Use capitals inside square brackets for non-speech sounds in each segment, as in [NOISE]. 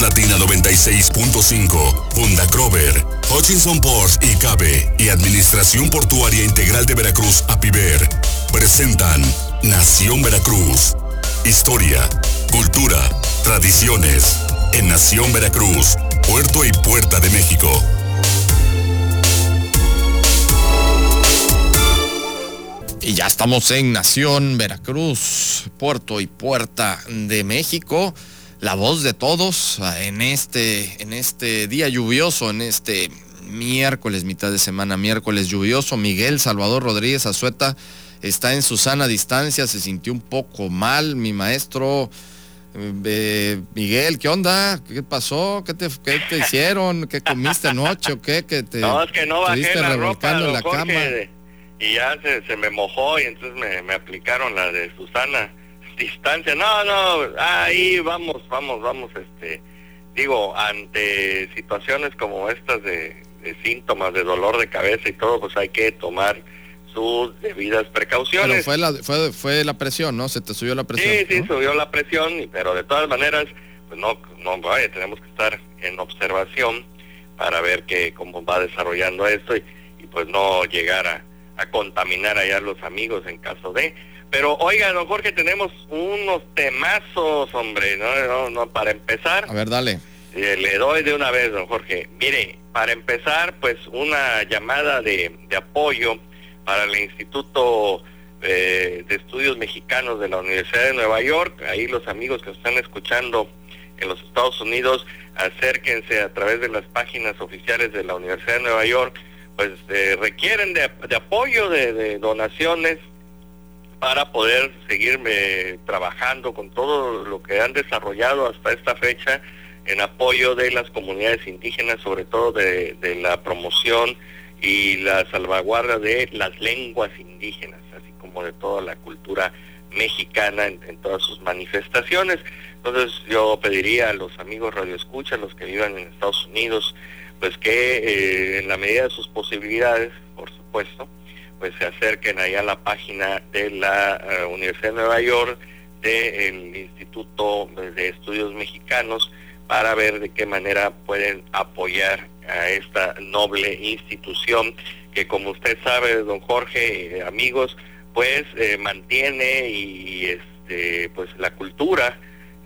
Latina 96.5, Honda Crover, Hutchinson Ports y Cabe y Administración Portuaria Integral de Veracruz, APIVER, presentan Nación Veracruz. Historia, cultura, tradiciones. En Nación Veracruz, Puerto y Puerta de México. Y ya estamos en Nación Veracruz, Puerto y Puerta de México. La voz de todos en este, en este día lluvioso, en este miércoles, mitad de semana, miércoles lluvioso. Miguel Salvador Rodríguez Azueta está en su sana distancia, se sintió un poco mal. Mi maestro eh, Miguel, ¿qué onda? ¿Qué pasó? ¿Qué te, te [LAUGHS] hicieron? ¿Qué comiste anoche o qué? Que te, no, es que no bajé la ropa, en la cama y ya se, me mojó y entonces me, aplicaron la de Susana distancia. No no ahí vamos vamos vamos este digo ante situaciones como estas de, síntomas de dolor de cabeza y todo pues hay que tomar sus debidas precauciones. Pero fue la fue, fue la presión no se te subió la presión sí sí subió la presión pero de todas maneras pues no no vaya tenemos que estar en observación para ver que cómo va desarrollando esto y, y pues no llegar a a contaminar allá a los amigos en caso de. Pero oiga, don Jorge, tenemos unos temazos, hombre, no, no, para empezar. A ver, dale. Eh, le doy de una vez, don Jorge. Mire, para empezar, pues una llamada de, de apoyo para el Instituto eh, de Estudios Mexicanos de la Universidad de Nueva York. Ahí los amigos que están escuchando en los Estados Unidos, acérquense a través de las páginas oficiales de la Universidad de Nueva York pues eh, requieren de, apoyo, de, donaciones para poder seguir trabajando con todo lo que han desarrollado hasta esta fecha en apoyo de las comunidades indígenas, sobre todo de, la promoción y la salvaguarda de las lenguas indígenas, así como de toda la cultura mexicana en, en todas sus manifestaciones. Entonces yo pediría a los amigos radioescuchas, los que vivan en Estados Unidos, pues que eh, en la medida de sus posibilidades, por supuesto, pues se acerquen allá a la página de la eh, Universidad de Nueva York, del Instituto de Estudios Mexicanos, para ver de qué manera pueden apoyar a esta noble institución que como usted sabe, don Jorge, eh, amigos, pues mantiene y este pues la cultura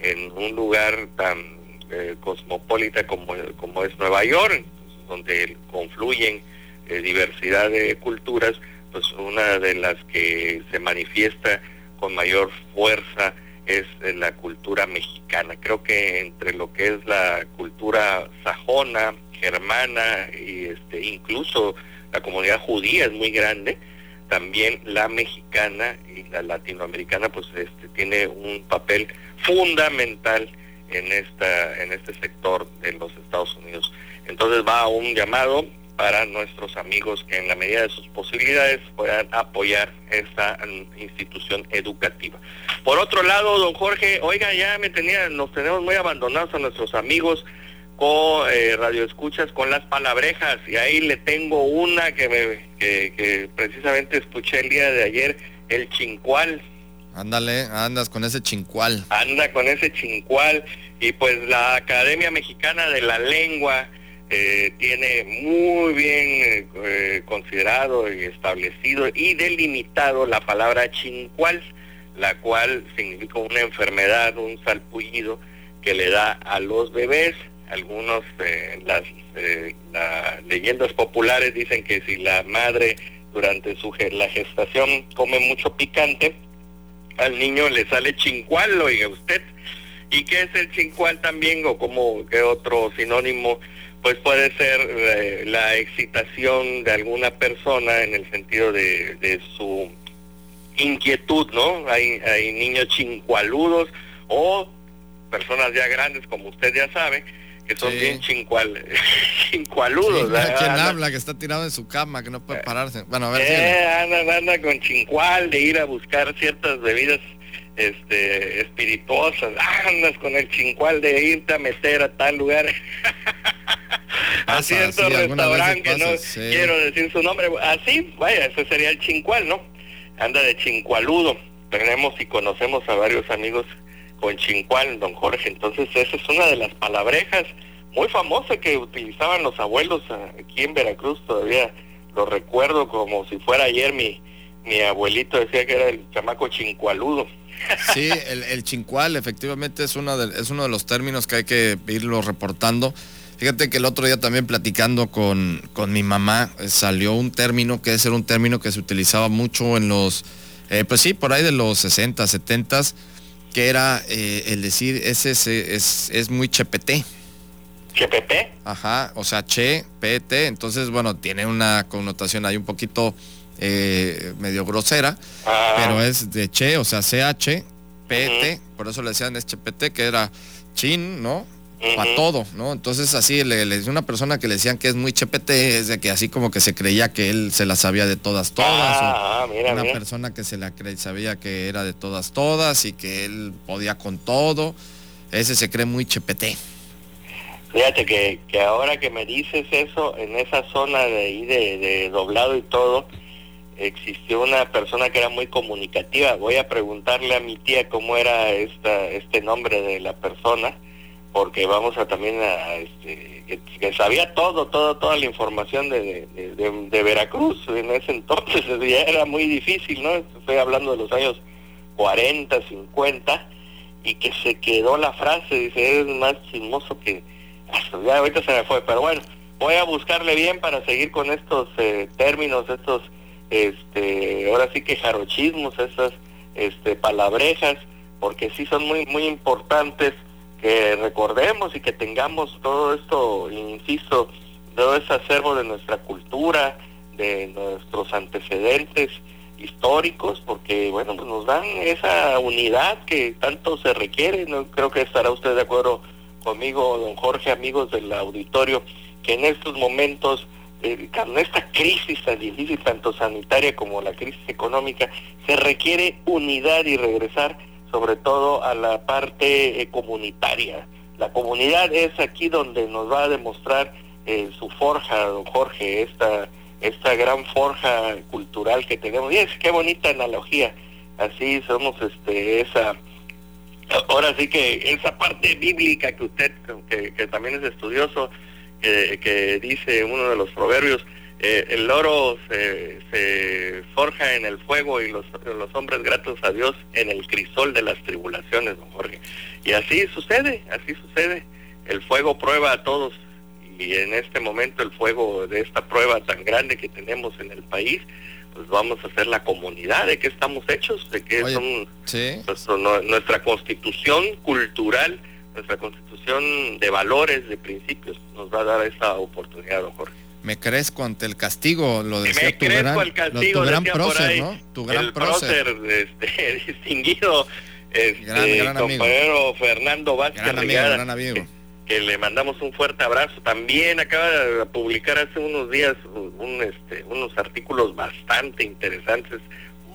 en un lugar tan eh, cosmopolita como, como es Nueva York, donde confluyen eh, diversidad de culturas, pues una de las que se manifiesta con mayor fuerza es eh, la cultura mexicana. Creo que entre lo que es la cultura sajona, germana y este, incluso la comunidad judía es muy grande, también la mexicana y la latinoamericana pues este, tiene un papel fundamental en esta en este sector de los Estados Unidos. Entonces va un llamado para nuestros amigos que en la medida de sus posibilidades puedan apoyar esta mm, institución educativa. Por otro lado, don Jorge, oiga, ya me tenía, nos tenemos muy abandonados a nuestros amigos con eh, radioescuchas con las palabrejas y ahí le tengo una que me que, que precisamente escuché el día de ayer, el chincual, Ándale, andas con ese chincual. Anda con ese chincual. Y pues la Academia Mexicana de la Lengua eh, tiene muy bien eh, considerado y establecido y delimitado la palabra chincual, la cual significa una enfermedad, un salpullido que le da a los bebés. Algunos, eh, las, las leyendas populares dicen que si la madre durante su la gestación come mucho picante, al niño le sale chincual, oiga usted. ¿Y qué es el chincual también o como que otro sinónimo? Pues puede ser eh, la excitación de alguna persona en el sentido de, su inquietud, ¿no? Hay, hay niños chincualudos o personas ya grandes, como usted ya sabe, que son bien chincual, [LAUGHS] chincualudos. ¿Quién habla? Que está tirado en su cama, que no puede pararse. Bueno, a ver. Eh, anda, anda con chincual de ir a buscar ciertas bebidas este espirituosas. Andas con el chincual de irte a meter a tal lugar. [LAUGHS] a cierto restaurante que no quiero decir su nombre. Así, vaya, ese sería el chincual, ¿no? Anda de chincualudo. Tenemos y conocemos a varios amigos con chincual, don Jorge. Entonces esa es una de las palabrejas muy famosa que utilizaban los abuelos aquí en Veracruz, todavía lo recuerdo como si fuera ayer mi, mi abuelito decía que era el chamaco chincualudo. Sí, el, el chincual efectivamente es, una de, es uno de los términos que hay que irlo reportando. Fíjate que el otro día también platicando con, con mi mamá eh, salió un término que es un término que se utilizaba mucho en los, eh, pues sí, por ahí de los 60, 70, que era eh, el decir, ese es, es, es muy chepete. ¿Chepete? Ajá, o sea, che, pt, entonces bueno, tiene una connotación ahí un poquito medio grosera, ah. pero es de che, o sea, ch, pt, por eso le decían es chepete, que era chin, ¿no? Para todo, ¿no? Entonces así le, le una persona que le decían que es muy chepete, es de que así como que se creía que él se la sabía de todas, todas. Ah, una persona que se la sabía que era de todas, todas y que él podía con todo. Ese se cree muy chepete. Fíjate que, que ahora que me dices eso, en esa zona de ahí de, doblado y todo, existió una persona que era muy comunicativa. Voy a preguntarle a mi tía cómo era esta, este nombre de la persona, porque vamos a también a, este, que, sabía todo, todo, toda la información de, de, Veracruz en ese entonces, [LAUGHS] ya era muy difícil, ¿no? Estoy hablando de los años 40, 50, y que se quedó la frase, dice, eres más chismoso que ya ahorita se me fue, pero bueno, voy a buscarle bien para seguir con estos eh, términos, estos, este, ahora sí que jarochismos, esas este, palabrejas, porque sí son muy, muy importantes que recordemos y que tengamos todo esto, insisto, todo ese acervo de nuestra cultura, de nuestros antecedentes históricos, porque bueno, pues nos dan esa unidad que tanto se requiere, no creo que estará usted de acuerdo conmigo, don Jorge, amigos del auditorio, que en estos momentos, eh, con esta crisis tan difícil, tanto sanitaria como la crisis económica, se requiere unidad y regresar sobre todo a la parte eh, comunitaria. La comunidad es aquí donde nos va a demostrar eh, su forja, don Jorge, esta, esta gran forja cultural que tenemos. Y es qué bonita analogía. Así somos este, esa ahora sí que esa parte bíblica que usted, que, también es estudioso, que, dice uno de los proverbios, eh, el oro se, forja en el fuego y los, los hombres gratos a Dios en el crisol de las tribulaciones, don Jorge. Y así sucede, así sucede. El fuego prueba a todos y en este momento el fuego de esta prueba tan grande que tenemos en el país, pues vamos a hacer la comunidad de qué estamos hechos, de qué son nuestra constitución cultural, nuestra constitución de valores, de principios, nos va a dar esa oportunidad, don Jorge. Me crezco ante el castigo, lo decía Me tu gran, castigo, tu gran prócer, ¿no? Tu gran el prócer, este, [LAUGHS] distinguido este, compañero Fernando Vázquez. Gran amigo, gran amigo que le mandamos un fuerte abrazo. También acaba de publicar hace unos días un, este, unos artículos bastante interesantes,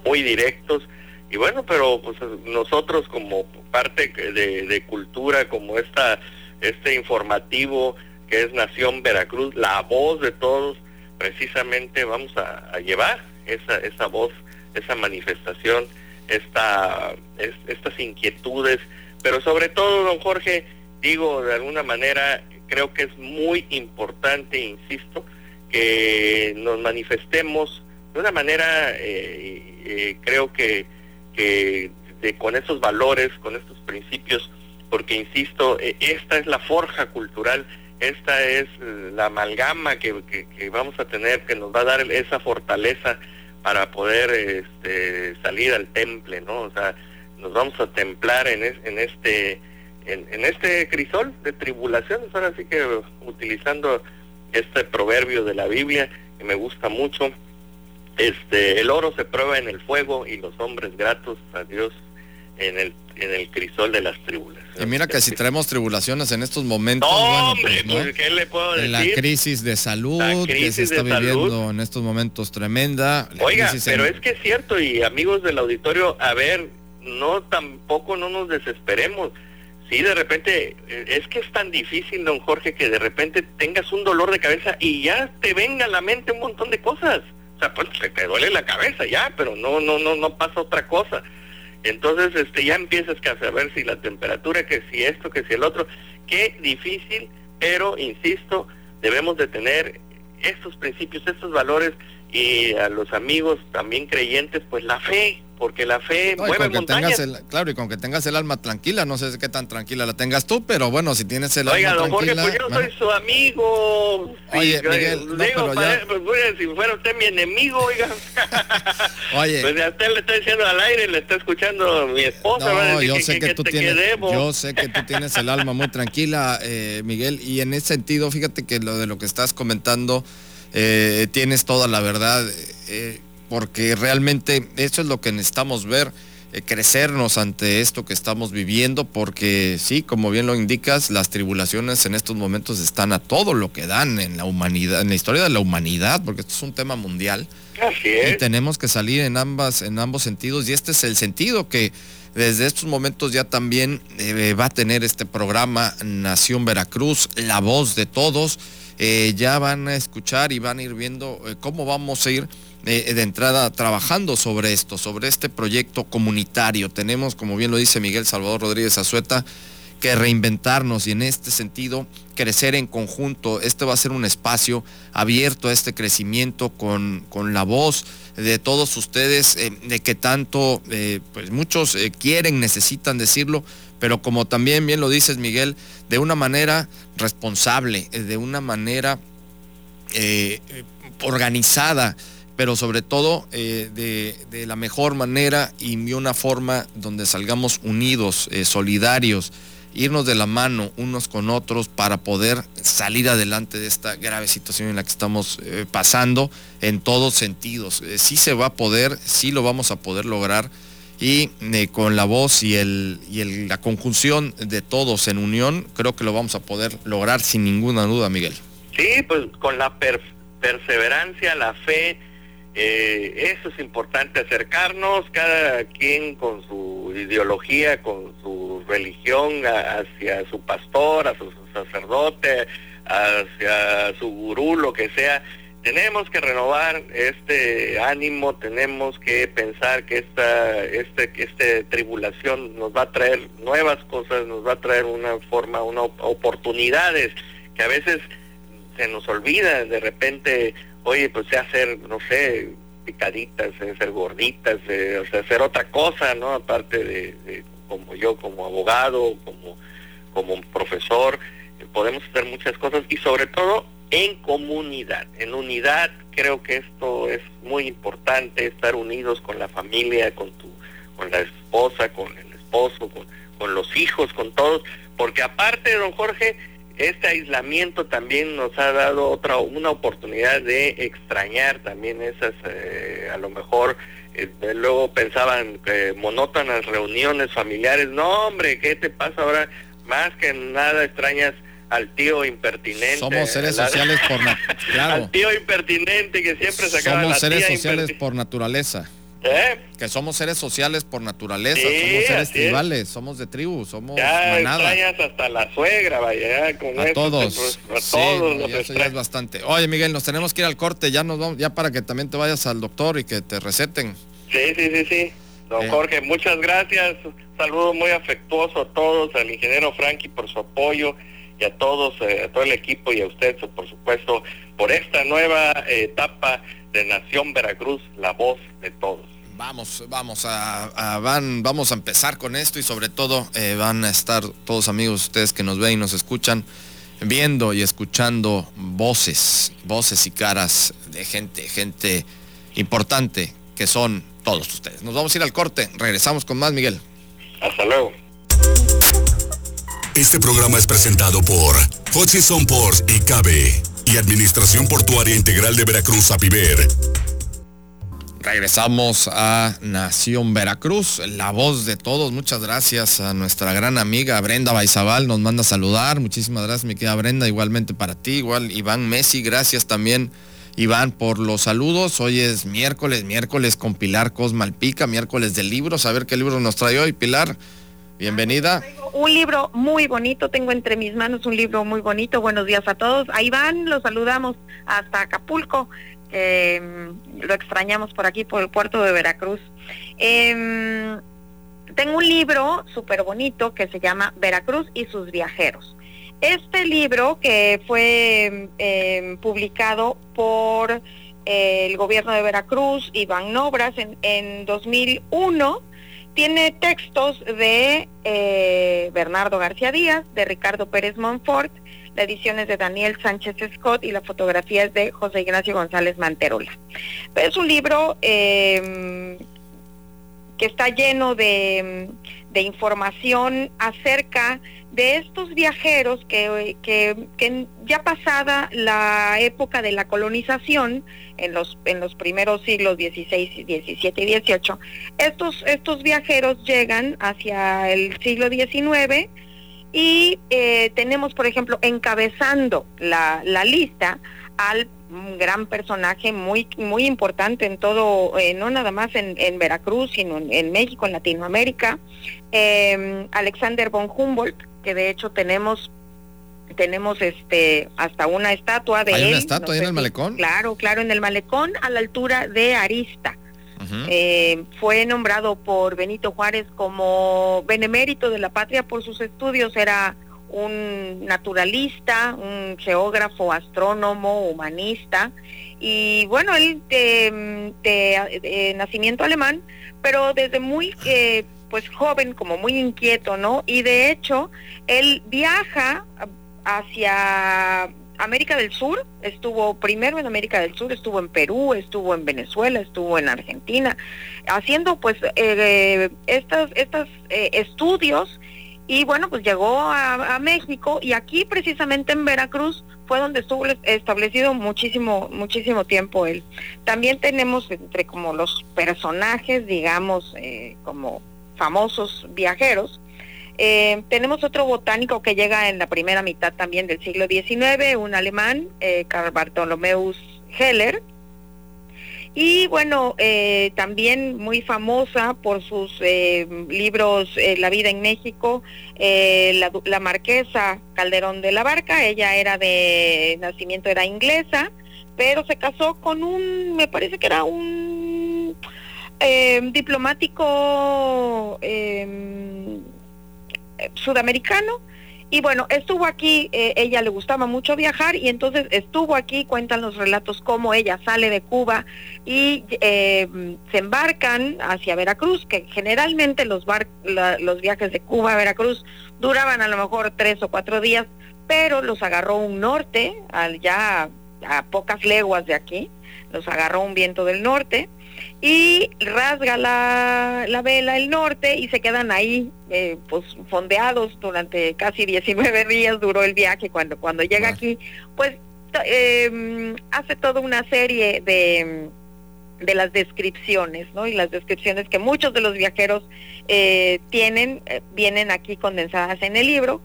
muy directos. Y bueno, pero pues nosotros como parte de, cultura, como esta, este informativo que es Nación Veracruz, la voz de todos, precisamente vamos a, llevar esa, esa voz, esa manifestación, esta, estas inquietudes, pero sobre todo, don Jorge, digo de alguna manera, creo que es muy importante, insisto, que nos manifestemos de una manera, eh, eh, creo que, que con esos valores, con estos principios, porque insisto, eh, esta es la forja cultural, esta es la amalgama que, vamos a tener, que nos va a dar esa fortaleza para poder este, salir al temple, ¿no? O sea, nos vamos a templar en, en este en, este crisol de tribulaciones, ahora sí que utilizando este proverbio de la Biblia que me gusta mucho, este el oro se prueba en el fuego y los hombres gratos a Dios en el en el crisol de las tribulaciones. Y mira que si traemos tribulaciones en estos momentos, pues, pues, ¿qué le puedo decir? La crisis de salud que se está viviendo en estos momentos tremenda. Oiga, pero es que es cierto y amigos del auditorio, a ver, no tampoco no nos desesperemos. Sí, de repente, eh, es que es tan difícil, don Jorge, que de repente tengas un dolor de cabeza y ya te venga a la mente un montón de cosas. O sea, pues te duele la cabeza ya, pero no, no, no, no pasa otra cosa. Entonces, este, ya empiezas a saber si la temperatura, que si esto, que si el otro. Qué difícil, pero insisto, debemos de tener estos principios, estos valores y a los amigos también creyentes, pues la fe, porque la fe mueve montañas. claro, y con que tengas el alma tranquila, no sé qué tan tranquila la tengas tú, pero bueno, si tienes el alma tranquila... Oiga, pues yo soy su amigo. Oye, Miguel, digo, pues, si fuera usted mi enemigo, oiga. [LAUGHS] Oye. Pues a usted le está diciendo al aire, le está escuchando mi esposa. No, yo sé que, tú tienes, yo sé que tú tienes el alma muy tranquila, eh, Miguel, y en ese sentido, fíjate que lo de lo que estás comentando, eh, tienes toda la verdad. Eh, porque realmente eso es lo que necesitamos ver, eh, crecernos ante esto que estamos viviendo, porque sí, como bien lo indicas, las tribulaciones en estos momentos están a todo lo que dan en la humanidad, en la historia de la humanidad, porque esto es un tema mundial. Así es. Y tenemos que salir en ambas, en ambos sentidos, y este es el sentido que desde estos momentos ya también eh, va a tener este programa Nación Veracruz, la voz de todos. Eh, ya van a escuchar y van a ir viendo cómo vamos a ir de entrada trabajando sobre esto, sobre este proyecto comunitario. Tenemos, como bien lo dice Miguel Salvador Rodríguez Azueta, que reinventarnos y en este sentido crecer en conjunto. Este va a ser un espacio abierto a este crecimiento con, con la voz de todos ustedes, eh, de que tanto, eh, pues muchos eh, quieren, necesitan decirlo, pero como también bien lo dices Miguel, de una manera responsable, de una manera organizada pero sobre todo eh, de, la mejor manera y una forma donde salgamos unidos, solidarios, irnos de la mano unos con otros para poder salir adelante de esta grave situación en la que estamos eh, pasando en todos sentidos. sí se va a poder, sí lo vamos a poder lograr y con la voz y, el, y la conjunción de todos en unión, creo que lo vamos a poder lograr sin ninguna duda, Miguel. Sí, pues con la perseverancia, la fe, eh, eso es importante, acercarnos cada quien con su ideología, con su religión, hacia su pastor, a su sacerdote, hacia su gurú, lo que sea. Tenemos que renovar este ánimo, tenemos que pensar que esta, este, esta tribulación nos va a traer nuevas cosas, nos va a traer una forma, unas oportunidades que a veces se nos olvida de repente oye, pues sé hacer, no sé, picaditas, ser gorditas, o sea, hacer otra cosa, ¿no? Aparte de, como yo, como abogado, como, como profesor, podemos hacer muchas cosas y sobre todo en comunidad, en unidad, creo que esto es muy importante, estar unidos con la familia, con tu, con la esposa, con el esposo, con, con los hijos, con todos, porque aparte, don Jorge, este aislamiento también nos ha dado otra una oportunidad de extrañar también esas eh, a lo mejor eh, luego pensaban que monótonas reuniones familiares no hombre qué te pasa ahora más que nada extrañas al tío impertinente. Somos seres sociales por [LAUGHS] claro. Al tío impertinente que siempre sacaba Somos seres sociales por naturaleza. ¿Eh? Que somos seres sociales por naturaleza, somos seres tribales, somos de tribu, somos ya extrañas hasta la suegra, vaya, con a todos, a todos eso ya es bastante. Oye, Miguel, nos tenemos que ir al corte, ya nos vamos, ya para que también te vayas al doctor y que te receten. Sí, sí, sí, sí. Don eh. Jorge, muchas gracias. Saludo muy afectuoso a todos, al ingeniero Frankie por su apoyo y a todos, eh, a todo el equipo y a usted, por supuesto, por esta nueva etapa de Nación Veracruz, la voz de todos. Vamos, vamos a, van, vamos a empezar con esto y sobre todo eh, van a estar todos amigos ustedes que nos ven y nos escuchan viendo y escuchando voces, voces y caras de gente, gente importante que son todos ustedes. Nos vamos a ir al corte, regresamos con más Miguel. Hasta luego. Este programa es presentado por Hutchison Ports y Cabe y Administración Portuaria Integral de Veracruz, APIVER. Regresamos a Nación Veracruz, la voz de todos. Muchas gracias a nuestra gran amiga Brenda Baizabal, nos manda a saludar. Muchísimas gracias, mi querida Brenda, igualmente para ti, igual Iván Messi, gracias también. Iván, por los saludos. Hoy es miércoles, miércoles con Pilar Cosmalpica, miércoles de libros. A ver qué libro nos trae hoy, Pilar. Bienvenida. Un libro muy bonito, tengo entre mis manos un libro muy bonito. Buenos días a todos. A Iván los saludamos hasta Acapulco. Em, lo extrañamos por aquí, por el puerto de Veracruz. Em, tengo un libro súper bonito que se llama Veracruz y sus viajeros. Este libro que fue em, publicado por eh, el gobierno de Veracruz y Nobras en, en 2001 tiene textos de eh, Bernardo García Díaz, de Ricardo Pérez Monfort, la edición es de Daniel Sánchez Scott y la fotografía es de José Ignacio González Manterola. Es un libro em, que está lleno de, de, información acerca de estos viajeros que, que, ya pasada la época de la colonización, en los, en los primeros siglos XVI, XVII y XVIII, estos, estos viajeros llegan hacia el siglo XIX y eh, tenemos, por ejemplo, encabezando la, la lista al gran personaje muy muy importante en todo, eh, no nada más en, en, Veracruz, sino en, México, en Latinoamérica, eh, Alexander von Humboldt, que de hecho tenemos tenemos este hasta una estatua de ¿Hay él. una estatua ahí en el malecón? Claro, claro, en el malecón a la altura de Arista. Eh, fue nombrado por Benito Juárez como benemérito de la patria por sus estudios. Era un naturalista, un geógrafo, astrónomo, humanista. Y bueno, él de, de nacimiento alemán, pero desde muy eh, pues joven, como muy inquieto, ¿no? Y de hecho, él viaja hacia América del Sur, estuvo primero en América del Sur, estuvo en Perú, estuvo en Venezuela, estuvo en Argentina, haciendo pues eh, estos, estos eh, estudios y bueno, pues llegó a, México y aquí precisamente en Veracruz fue donde estuvo establecido muchísimo, muchísimo tiempo él. También tenemos entre como los personajes, digamos, eh, como famosos viajeros, eh, tenemos otro botánico que llega en la primera mitad también del siglo XIX, un alemán, eh, Karl Bartholomeus Heller. Y bueno, eh, también muy famosa por sus libros La vida en México, la, la, marquesa Calderón de la Barca, ella era de nacimiento, era inglesa, pero se casó con un, me parece que era un diplomático eh, sudamericano. Y bueno, estuvo aquí, eh, ella le gustaba mucho viajar y entonces estuvo aquí, cuentan los relatos cómo ella sale de Cuba y eh, se embarcan hacia Veracruz, que generalmente los, bar los viajes de Cuba a Veracruz duraban a lo mejor tres o cuatro días, pero los agarró un norte, al, ya a pocas leguas de aquí, los agarró un viento del norte y rasga la, la vela el norte y se quedan ahí eh, pues fondeados durante casi 19 días duró el viaje cuando cuando llega aquí pues eh, hace toda una serie de de las descripciones, ¿no? Y las descripciones que muchos de los viajeros eh, tienen, eh, vienen aquí condensadas en el libro.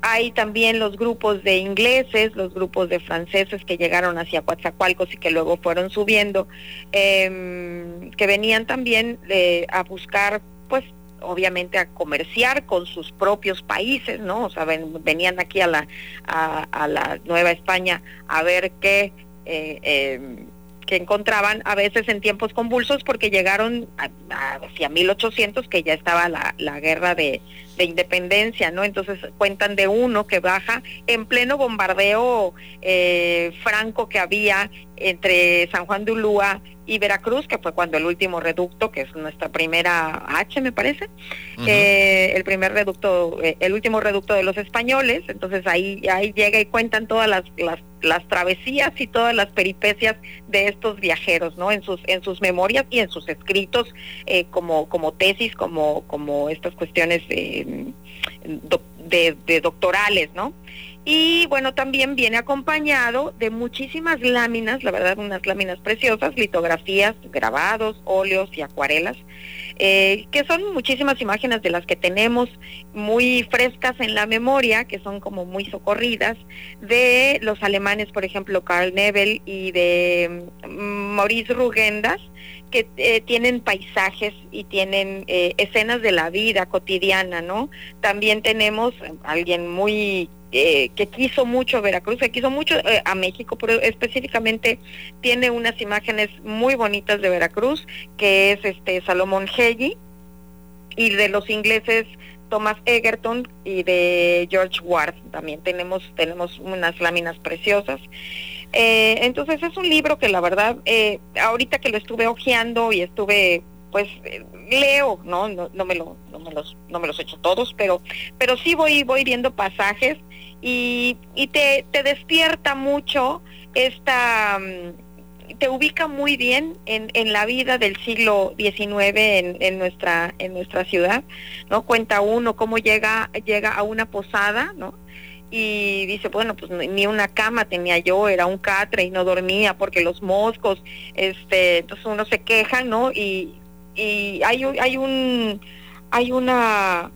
Hay también los grupos de ingleses, los grupos de franceses que llegaron hacia Coatzacoalcos y que luego fueron subiendo, em, que venían también eh, a buscar, pues, obviamente a comerciar con sus propios países, ¿no? O sea, venían aquí a la, a, la Nueva España a ver qué... Eh, em, que encontraban a veces en tiempos convulsos porque llegaron hacia 1800 que ya estaba la, la guerra de, de, independencia, ¿no? Entonces cuentan de uno que baja en pleno bombardeo eh, franco que había entre San Juan de Ulúa y Veracruz, que fue cuando el último reducto, que es nuestra primera H, me parece, eh, el primer reducto, eh, el último reducto de los españoles, entonces ahí, ahí llega y cuentan todas las, las, las, travesías y todas las peripecias de estos viajeros, ¿no? En sus, en sus memorias y en sus escritos eh, como, como tesis, como, como estas cuestiones de, de doctorales, ¿no? Y bueno, también viene acompañado de muchísimas láminas, la verdad, unas láminas preciosas, litografías, grabados, óleos y acuarelas, eh, que son muchísimas imágenes de las que tenemos muy frescas en la memoria, que son como muy socorridas, de los alemanes, por ejemplo, Karl Nebel y de mm, Maurice Rugendas, que eh, tienen paisajes y tienen eh, escenas de la vida cotidiana, ¿no? También tenemos alguien muy eh, que quiso mucho Veracruz, que quiso mucho eh, a México, pero específicamente tiene unas imágenes muy bonitas de Veracruz, que es este Salomón Helli, y de los ingleses Thomas Egerton y de George Ward. También tenemos tenemos unas láminas preciosas. Eh, entonces es un libro que la verdad eh, ahorita que lo estuve hojeando y estuve pues eh, leo no no, no me lo no me los no me los echo todos pero pero sí voy voy viendo pasajes y, y te, te despierta mucho esta mm, te ubica muy bien en, en la vida del siglo XIX en, en, nuestra en nuestra ciudad, ¿no? Cuenta uno cómo llega llega a una posada, ¿no? Y dice, bueno, pues ni una cama tenía yo, era un catre y no dormía porque los moscos, este, entonces uno se queja, ¿no? Y, y hay, hay un hay una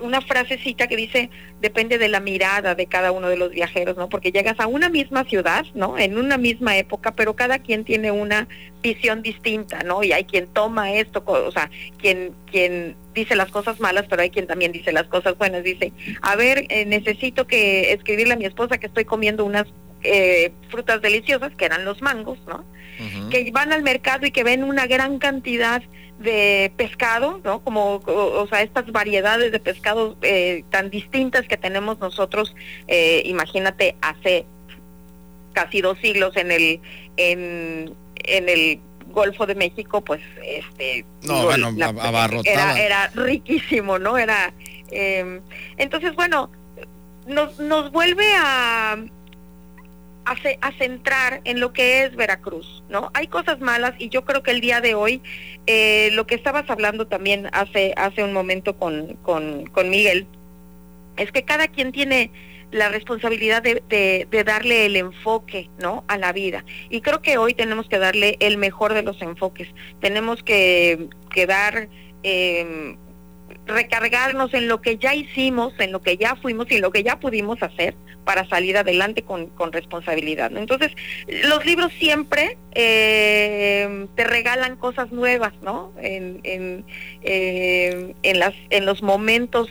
una frasecita que dice, depende de la mirada de cada uno de los viajeros, ¿no? Porque llegas a una misma ciudad, ¿no? En una misma época, pero cada quien tiene una visión distinta, ¿no? Y hay quien toma esto, o sea, quien, quien dice las cosas malas, pero hay quien también dice las cosas buenas. Dice, a ver, eh, necesito que escribirle a mi esposa que estoy comiendo unas eh, frutas deliciosas, que eran los mangos, ¿no? Que van al mercado y que ven una gran cantidad de pescado, ¿no? Como, o, sea, estas variedades de pescado eh, tan distintas que tenemos nosotros, eh, imagínate, hace casi dos siglos en el, en, en el Golfo de México, pues, este... No, bueno, era, era riquísimo, ¿no? Era... Eh, entonces, bueno, nos, nos vuelve a a, centrar en lo que es Veracruz, ¿no? Hay cosas malas y yo creo que el día de hoy, eh, lo que estabas hablando también hace, hace un momento con, con, con Miguel, es que cada quien tiene la responsabilidad de, de, darle el enfoque no a la vida. Y creo que hoy tenemos que darle el mejor de los enfoques. Tenemos que, que dar eh, recargarnos en lo que ya hicimos, en lo que ya fuimos y en lo que ya pudimos hacer para salir adelante con, con responsabilidad. Entonces, los libros siempre eh, te regalan cosas nuevas, ¿no? En, en, eh, en, las, en los momentos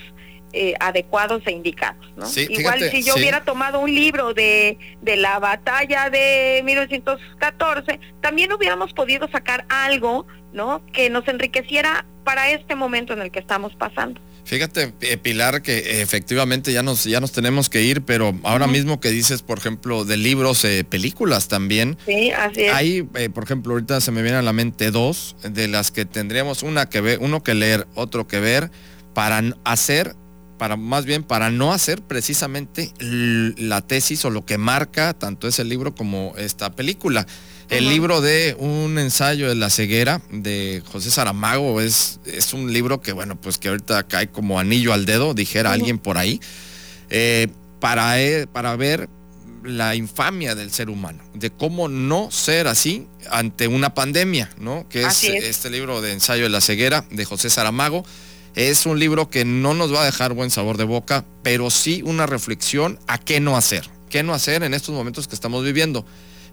eh, adecuados e indicados. ¿no? Igual si yo hubiera tomado un libro de, de la batalla de 1914, también hubiéramos podido sacar algo ¿no? que nos enriqueciera para este momento en el que estamos pasando. Fíjate, eh, Pilar, que efectivamente ya nos, ya nos tenemos que ir, pero ahora mismo que dices, por ejemplo, de libros, eh, películas también. Sí, así es. Hay, por ejemplo, ahorita se me vienen a la mente dos, de las que tendríamos una que ver, uno que leer, otro que ver, para hacer para más bien para no hacer precisamente la tesis o lo que marca tanto ese libro como esta película. El libro de un ensayo de la ceguera de José Saramago es, es un libro que, bueno, pues que ahorita cae como anillo al dedo, dijera alguien por ahí, eh, para, eh, para ver la infamia del ser humano, de cómo no ser así ante una pandemia, ¿no? Que es, este libro de ensayo de la ceguera de José Saramago es un libro que no nos va a dejar buen sabor de boca, pero sí una reflexión a qué no hacer. ¿Qué no hacer en estos momentos que estamos viviendo?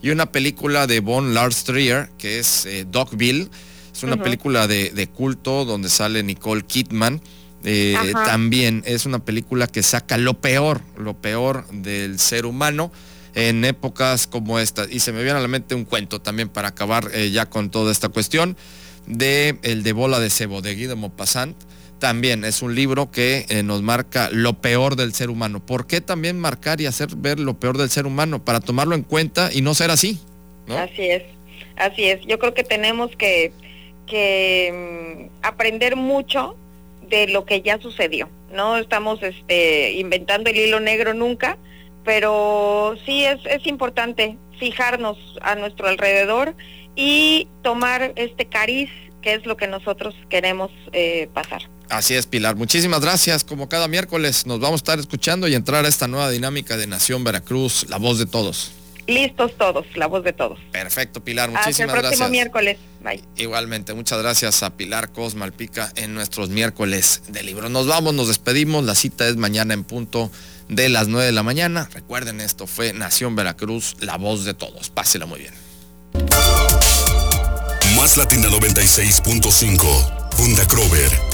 Y una película de Von Lars Trier, que es eh, Dogville. Es una película de, culto donde sale Nicole Kidman. Eh, también es una película que saca lo peor, lo peor del ser humano en épocas como esta. Y se me viene a la mente un cuento también para acabar eh, ya con toda esta cuestión de El de bola de cebo de Guido Maupassant también es un libro que eh, nos marca lo peor del ser humano. ¿Por qué también marcar y hacer ver lo peor del ser humano? Para tomarlo en cuenta y no ser así. Así es, así es. Yo creo que tenemos que, que mm, aprender mucho de lo que ya sucedió. No estamos este, inventando el hilo negro nunca, pero sí es, es importante fijarnos a nuestro alrededor y tomar este cariz que es lo que nosotros queremos eh, pasar. Así es, Pilar. Muchísimas gracias. Como cada miércoles nos vamos a estar escuchando y entrar a esta nueva dinámica de Nación Veracruz, la voz de todos. Listos todos, la voz de todos. Perfecto, Pilar. Muchísimas Hasta el próximo miércoles. Bye. Igualmente, muchas gracias a Pilar Cosmalpica en nuestros miércoles de libro. Nos vamos, nos despedimos. La cita es mañana en punto de las 9 de la mañana. Recuerden, esto fue Nación Veracruz, la voz de todos. Pásela muy bien. Más Latina 96.5. Funda Crover